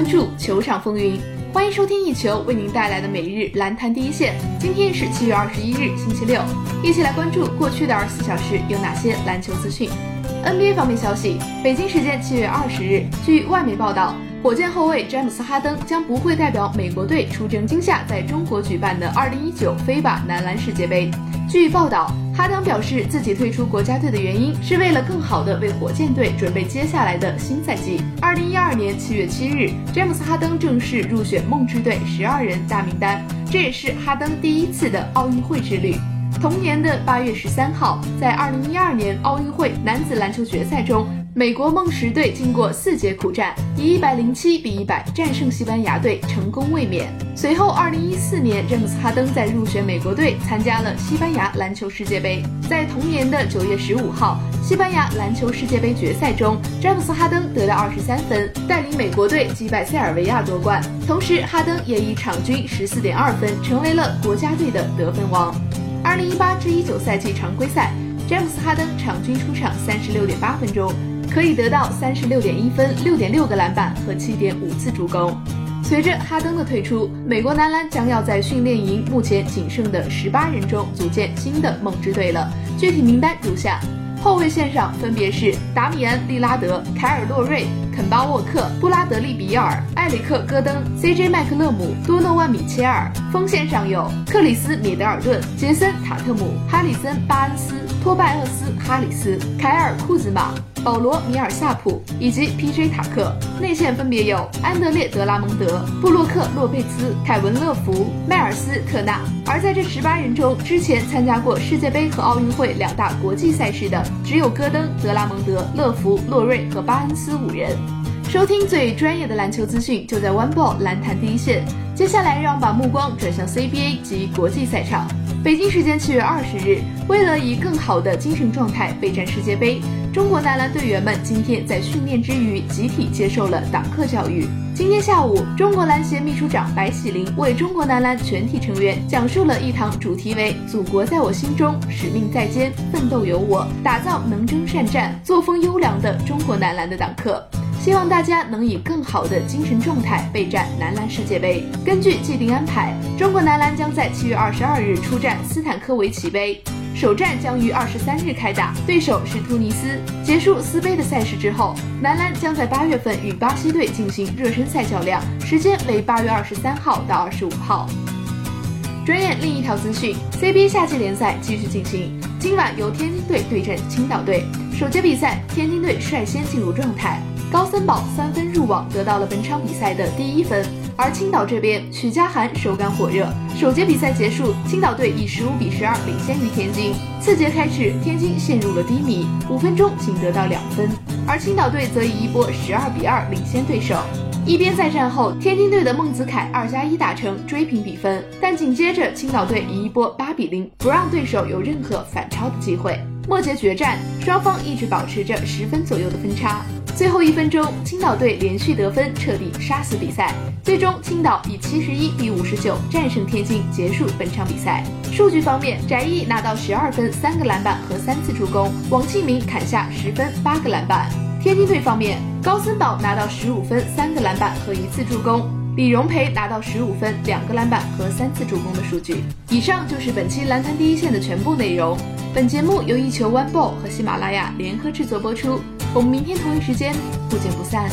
关注球场风云。欢迎收听一球为您带来的每日篮坛第一线。今天是七月二十一日，星期六，一起来关注过去的二十四小时有哪些篮球资讯。NBA 方面消息，北京时间七月二十日，据外媒报道，火箭后卫詹姆斯·哈登将不会代表美国队出征今夏在中国举办的二零一九飞吧男篮世界杯。据报道。哈登表示，自己退出国家队的原因是为了更好地为火箭队准备接下来的新赛季。二零一二年七月七日，詹姆斯·哈登正式入选梦之队十二人大名单，这也是哈登第一次的奥运会之旅。同年的八月十三号，在二零一二年奥运会男子篮球决赛中。美国梦十队经过四节苦战，以一百零七比一百战胜西班牙队，成功卫冕。随后，二零一四年，詹姆斯·哈登在入选美国队，参加了西班牙篮球世界杯。在同年的九月十五号，西班牙篮球世界杯决赛中，詹姆斯·哈登得到二十三分，带领美国队击败塞尔维亚夺冠。同时，哈登也以场均十四点二分，成为了国家队的得分王。二零一八至一九赛季常规赛，詹姆斯·哈登场均出场三十六点八分钟。可以得到三十六点一分、六点六个篮板和七点五次助攻。随着哈登的退出，美国男篮将要在训练营目前仅剩的十八人中组建新的梦之队了。具体名单如下：后卫线上分别是达米安·利拉德、凯尔·洛瑞、肯巴·沃克、布拉德利·比尔、埃里克·戈登、CJ· 麦克勒姆、多诺万·米切尔。锋线上有克里斯·米德尔顿、杰森·塔特姆、哈里森·巴恩斯、托拜厄斯·哈里斯、凯尔·库兹马。保罗·米尔夏普以及 P.J. 塔克，内线分别有安德烈·德拉蒙德、布洛克·洛佩兹、凯文·乐福、迈尔斯·特纳。而在这十八人中，之前参加过世界杯和奥运会两大国际赛事的，只有戈登、德拉蒙德、乐福、洛瑞和巴恩斯五人。收听最专业的篮球资讯，就在 One Ball 篮坛第一线。接下来，让我们把目光转向 CBA 及国际赛场。北京时间七月二十日，为了以更好的精神状态备战世界杯，中国男篮队员们今天在训练之余集体接受了党课教育。今天下午，中国篮协秘书长白喜林为中国男篮全体成员讲述了一堂主题为“祖国在我心中，使命在肩，奋斗有我，打造能征善战、作风优良的中国男篮”的党课。希望大家能以更好的精神状态备战男篮世界杯。根据既定安排，中国男篮将在七月二十二日出战斯坦科维奇杯，首战将于二十三日开打，对手是突尼斯。结束斯杯的赛事之后，男篮将在八月份与巴西队进行热身赛较量，时间为八月二十三号到二十五号。转眼另一条资讯，CBA 夏季联赛继续进行，今晚由天津队对阵青岛队，首节比赛天津队率先进入状态。高森堡三分入网，得到了本场比赛的第一分。而青岛这边，许家涵手感火热。首节比赛结束，青岛队以十五比十二领先于天津。次节开始，天津陷入了低迷，五分钟仅得到两分，而青岛队则以一波十二比二领先对手。一边再战后，天津队的孟子凯二加一打成追平比分，但紧接着青岛队以一波八比零，不让对手有任何反超的机会。末节决战，双方一直保持着十分左右的分差。最后一分钟，青岛队连续得分，彻底杀死比赛。最终，青岛以七十一比五十九战胜天津，结束本场比赛。数据方面，翟毅拿到十二分、三个篮板和三次助攻；王庆明砍下十分、八个篮板。天津队方面，高森堡拿到十五分、三个篮板和一次助攻；李荣培拿到十五分、两个篮板和三次助攻的数据。以上就是本期篮坛第一线的全部内容。本节目由一球 One Ball 和喜马拉雅联合制作播出。我们明天同一时间不见不散。